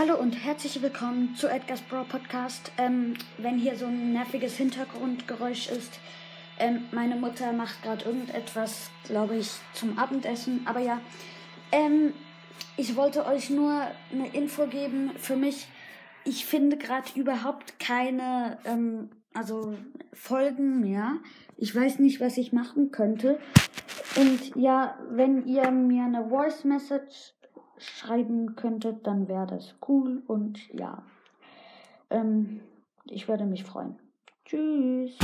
Hallo und herzlich willkommen zu Edgar's Bro Podcast. Ähm, wenn hier so ein nerviges Hintergrundgeräusch ist, ähm, meine Mutter macht gerade irgendetwas, glaube ich, zum Abendessen. Aber ja, ähm, ich wollte euch nur eine Info geben. Für mich, ich finde gerade überhaupt keine, ähm, also Folgen mehr. Ich weiß nicht, was ich machen könnte. Und ja, wenn ihr mir eine Voice Message schreiben könntet, dann wäre das cool und ja, ähm, ich würde mich freuen. Tschüss.